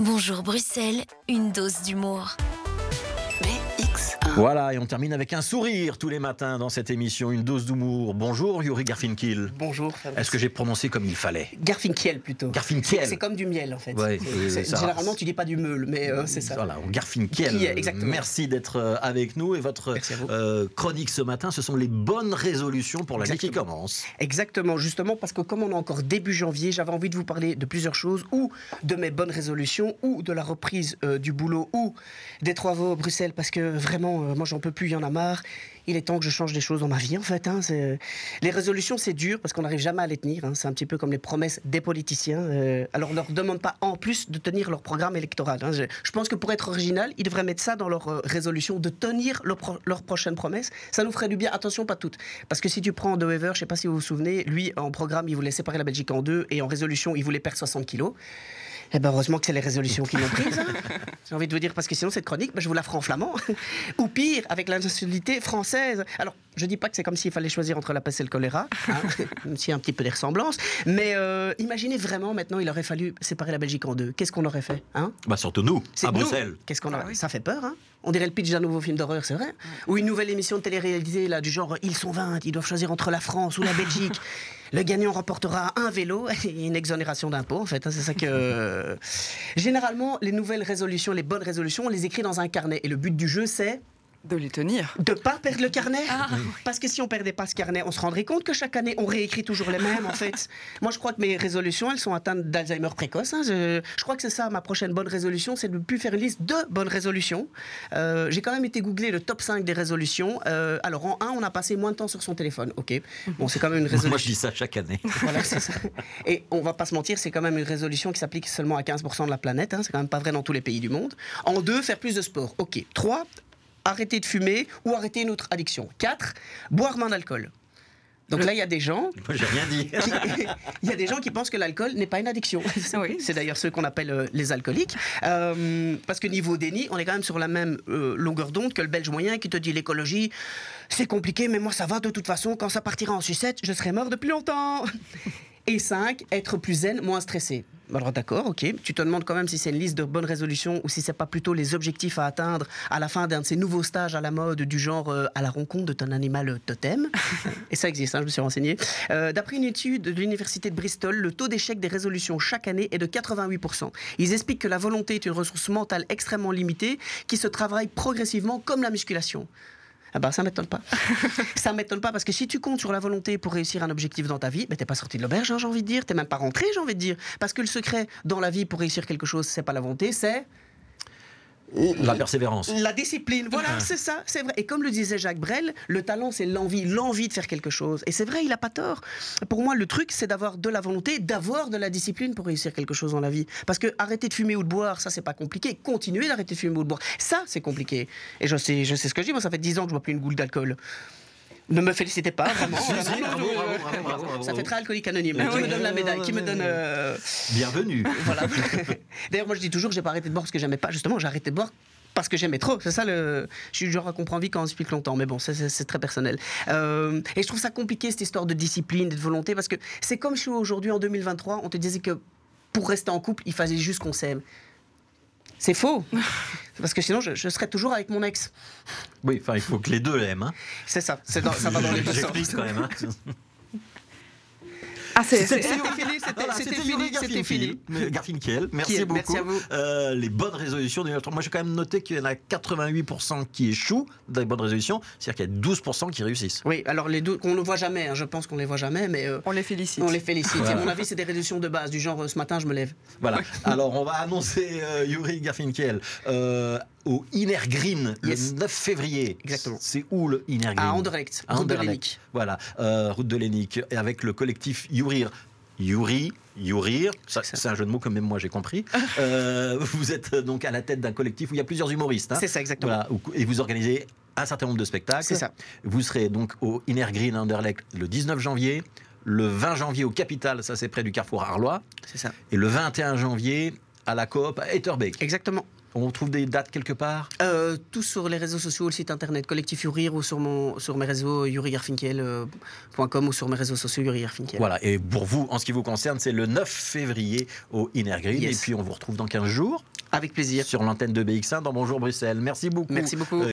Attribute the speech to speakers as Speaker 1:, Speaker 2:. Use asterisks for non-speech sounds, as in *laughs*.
Speaker 1: Bonjour Bruxelles, une dose d'humour.
Speaker 2: Voilà, et on termine avec un sourire tous les matins dans cette émission, une dose d'humour. Bonjour Yuri Garfinkiel.
Speaker 3: Bonjour.
Speaker 2: Est-ce que j'ai prononcé comme il fallait
Speaker 3: Garfinkiel plutôt.
Speaker 2: Garfinkiel.
Speaker 3: C'est comme du miel en fait.
Speaker 2: Ouais,
Speaker 3: généralement tu dis pas du meule, mais euh, c'est ça.
Speaker 2: Voilà, Garfinkiel.
Speaker 3: Qui est- exactement.
Speaker 2: Merci d'être euh, avec nous et votre euh, chronique ce matin, ce sont les bonnes résolutions pour l'année qui commence.
Speaker 3: Exactement, justement parce que comme on est encore début janvier, j'avais envie de vous parler de plusieurs choses, ou de mes bonnes résolutions, ou de la reprise euh, du boulot, ou des travaux à Bruxelles, parce que vraiment, euh, moi j'en peux plus, il y en a marre. Il est temps que je change des choses dans ma vie, en fait. hein, c'est- Les résolutions, c'est dur parce qu'on n'arrive jamais à les tenir. hein, C'est un petit peu comme les promesses des politiciens. euh, alors, on ne leur demande pas en plus de tenir leur programme électoral. hein. Je, pense que pour être original, ils devraient mettre ça dans leur euh, résolution, de tenir leur, pro- leur prochaine promesse. Ça nous ferait du bien. Attention, pas toutes. Parce que si tu prends De Wever, je ne sais pas si vous vous souvenez, lui, en programme, il voulait séparer la Belgique en deux et en résolution, il voulait perdre 60 kilos. Eh ben heureusement que c'est les résolutions qui l'ont prise. hein. *laughs* J'ai envie de vous dire, parce que sinon, cette chronique, ben, je vous la ferai en flamand. Ou pire, avec la nationalité française. Alors, je dis pas que c'est comme s'il fallait choisir entre la peste et le choléra, hein, *laughs* même s'il y a un petit peu des ressemblances. Mais euh, imaginez vraiment, maintenant, il aurait fallu séparer la Belgique en deux. Qu'est-ce qu'on aurait fait hein?
Speaker 2: Bah surtout nous,
Speaker 3: c'est
Speaker 2: à
Speaker 3: nous.
Speaker 2: Bruxelles.
Speaker 3: Qu'est-ce qu'on a Ça fait peur, hein? On dirait le pitch d'un nouveau film d'horreur, c'est vrai Ou une nouvelle émission de télé-réalité, là, du genre Ils sont 20, ils doivent choisir entre la France ou la Belgique. *laughs* Le gagnant remportera un vélo et une exonération d'impôts, en fait. hein, c'est ça que. *laughs* Généralement, les nouvelles résolutions, les bonnes résolutions, on les écrit dans un carnet. Et le but du jeu, c'est
Speaker 4: De les tenir.
Speaker 3: de pas perdre le carnet.
Speaker 4: Ah.
Speaker 3: Parce que si on perdait pas ce carnet, on se rendrait compte que chaque année, on réécrit toujours les mêmes, en *laughs* fait. Moi, je crois que mes résolutions, elles sont atteintes d'Alzheimer précoce. hein. Je, je crois que c'est ça, ma prochaine bonne résolution, c'est de ne plus faire une liste de bonnes résolutions. Euh, J'ai quand même été googlé le top 5 des résolutions. Euh, alors, en 1, on a passé moins de temps sur son téléphone. OK. Bon, c'est quand même une résolution. *laughs*
Speaker 2: Moi je dis ça chaque année.
Speaker 3: Voilà, c'est ça. *laughs* Et on va pas se mentir, c'est quand même une résolution qui s'applique seulement à 15% de la planète. hein. C'est quand même pas vrai dans tous les pays du monde. En deux, faire plus de sport. Ok. Trois, arrêter de fumer ou arrêter une autre addiction. Quatre, boire moins d'alcool. Donc là, il y a des gens. *laughs*
Speaker 2: Moi j'ai rien dit. *laughs*
Speaker 3: qui- Il y a des gens qui pensent que l'alcool n'est pas une addiction.
Speaker 4: Oui. *laughs*
Speaker 3: C'est d'ailleurs ceux qu'on appelle euh, les alcooliques. Euh, parce que niveau déni, on est quand même sur la même euh, longueur d'onde que le belge moyen qui te dit l'écologie, c'est compliqué, mais moi ça va de toute façon. Quand ça partira en sucette, je serai mort depuis longtemps. Et 5, être plus zen, moins stressé. Alors d'accord, ok. Tu te demandes quand même si c'est une liste de bonnes résolutions ou si c'est pas plutôt les objectifs à atteindre à la fin d'un de ces nouveaux stages à la mode du genre euh, à la rencontre de ton animal euh, totem. *laughs* Et ça existe, hein, je me suis renseigné. Euh, D'après une étude de l'université de Bristol, le taux d'échec des résolutions chaque année est de 88%. Ils expliquent que la volonté est une ressource mentale extrêmement limitée qui se travaille progressivement comme la musculation. Ah bah ça m'étonne pas. *laughs* ça m'étonne pas parce que si tu comptes sur la volonté pour réussir un objectif dans ta vie, ben t'es pas sorti de l'auberge, hein, j'ai envie de dire. T'es même pas rentré, j'ai envie de dire. Parce que le secret dans la vie pour réussir quelque chose, c'est pas la volonté, c'est
Speaker 2: La persévérance.
Speaker 3: la discipline. Voilà, c'est ça, c'est vrai. Et comme le disait Jacques Brel, le talent, c'est l'envie, l'envie de faire quelque chose. Et c'est vrai, il a pas tort. Pour moi, le truc, c'est d'avoir de la volonté, d'avoir de la discipline pour réussir quelque chose dans la vie. Parce que arrêter de fumer ou de boire, ça, c'est pas compliqué. Continuer d'arrêter de fumer ou de boire, ça, c'est compliqué. Et je sais, je sais ce que je dis. Moi, ça fait 10 ans que je bois plus une goutte d'alcool. Ne me félicitez pas, vraiment. Ça fait très alcoolique anonyme.
Speaker 4: Ah
Speaker 3: qui me donne la médaille Qui me donne. euh,
Speaker 2: Bienvenue. *laughs*
Speaker 3: voilà. *laughs* D'ailleurs, moi, je dis toujours que j'ai pas arrêté de boire parce que j'aimais pas. Justement, j'ai arrêté de boire parce que j'aimais trop. C'est ça le. Je suis du genre à comprendre vite quand on explique longtemps, mais bon, c'est très personnel. Euh, et je trouve ça compliqué cette histoire de discipline, de volonté, parce que c'est comme si aujourd'hui, en 2023, on te disait que pour rester en couple, il fallait juste qu'on s'aime. C'est faux. *laughs* Parce que sinon, je, je serais toujours avec mon ex.
Speaker 2: Oui, enfin il faut que les deux l'aiment. Hein.
Speaker 3: C'est ça. Dans- ça va dans les deux *laughs* sens.
Speaker 2: Quand même. Hein. *laughs*
Speaker 4: Ah,
Speaker 3: C'était fini, c'était
Speaker 2: Yuri
Speaker 3: fini,
Speaker 2: merci beaucoup.
Speaker 3: merci à vous.
Speaker 2: Euh, les bonnes résolutions de 2023. Moi, j'ai quand même noté qu'il y en a 88% qui échouent dans les bonnes résolutions, c'est-à-dire qu'il y a 12% qui réussissent.
Speaker 3: Oui, alors les deux, qu'on ne voit jamais, hein, je pense qu'on les voit jamais, mais euh,
Speaker 4: On les félicite.
Speaker 3: on les félicite.
Speaker 2: Voilà.
Speaker 3: À mon avis, c'est des résolutions de base, du genre euh, ce matin, je me lève.
Speaker 2: Voilà. Alors, on va annoncer euh, Yuri Garfinkiel euh, au Inner Green
Speaker 3: Yes.
Speaker 2: le 9 février.
Speaker 3: Exactement.
Speaker 2: C'est où le Inner Green?
Speaker 3: À Anderlecht,
Speaker 2: À
Speaker 3: route de.
Speaker 2: Voilà, euh, route de Lénique, et avec le collectif Yourir. Yuri, Yourir,
Speaker 3: C'est
Speaker 2: un jeu de mots que même moi j'ai compris. Euh, vous êtes euh, donc à la tête d'un collectif où il y a plusieurs humoristes. hein.
Speaker 3: C'est ça, exactement.
Speaker 2: Voilà, et vous organisez un certain nombre de spectacles.
Speaker 3: C'est ça.
Speaker 2: Vous serez donc au Inner Green Anderlecht le 19 janvier, le 20 janvier au Capital, ça c'est près du carrefour Arlois,
Speaker 3: C'est ça.
Speaker 2: et le 21 janvier à la coop à Etterbeek.
Speaker 3: Exactement.
Speaker 2: On trouve des dates quelque part?
Speaker 3: Euh, tout sur les réseaux sociaux, le site internet Collectif Yurir ou sur, mon, sur mes réseaux yurigarfinkel.com ou sur mes réseaux sociaux Yuri Garfinkel.
Speaker 2: Voilà, et pour vous, en ce qui vous concerne, c'est le 9 février au Inner Green.
Speaker 3: Yes.
Speaker 2: Et puis on vous retrouve dans 15 jours
Speaker 3: Avec plaisir.
Speaker 2: sur l'antenne de BX1 dans Bonjour Bruxelles. Merci beaucoup.
Speaker 3: Merci beaucoup.
Speaker 2: Euh,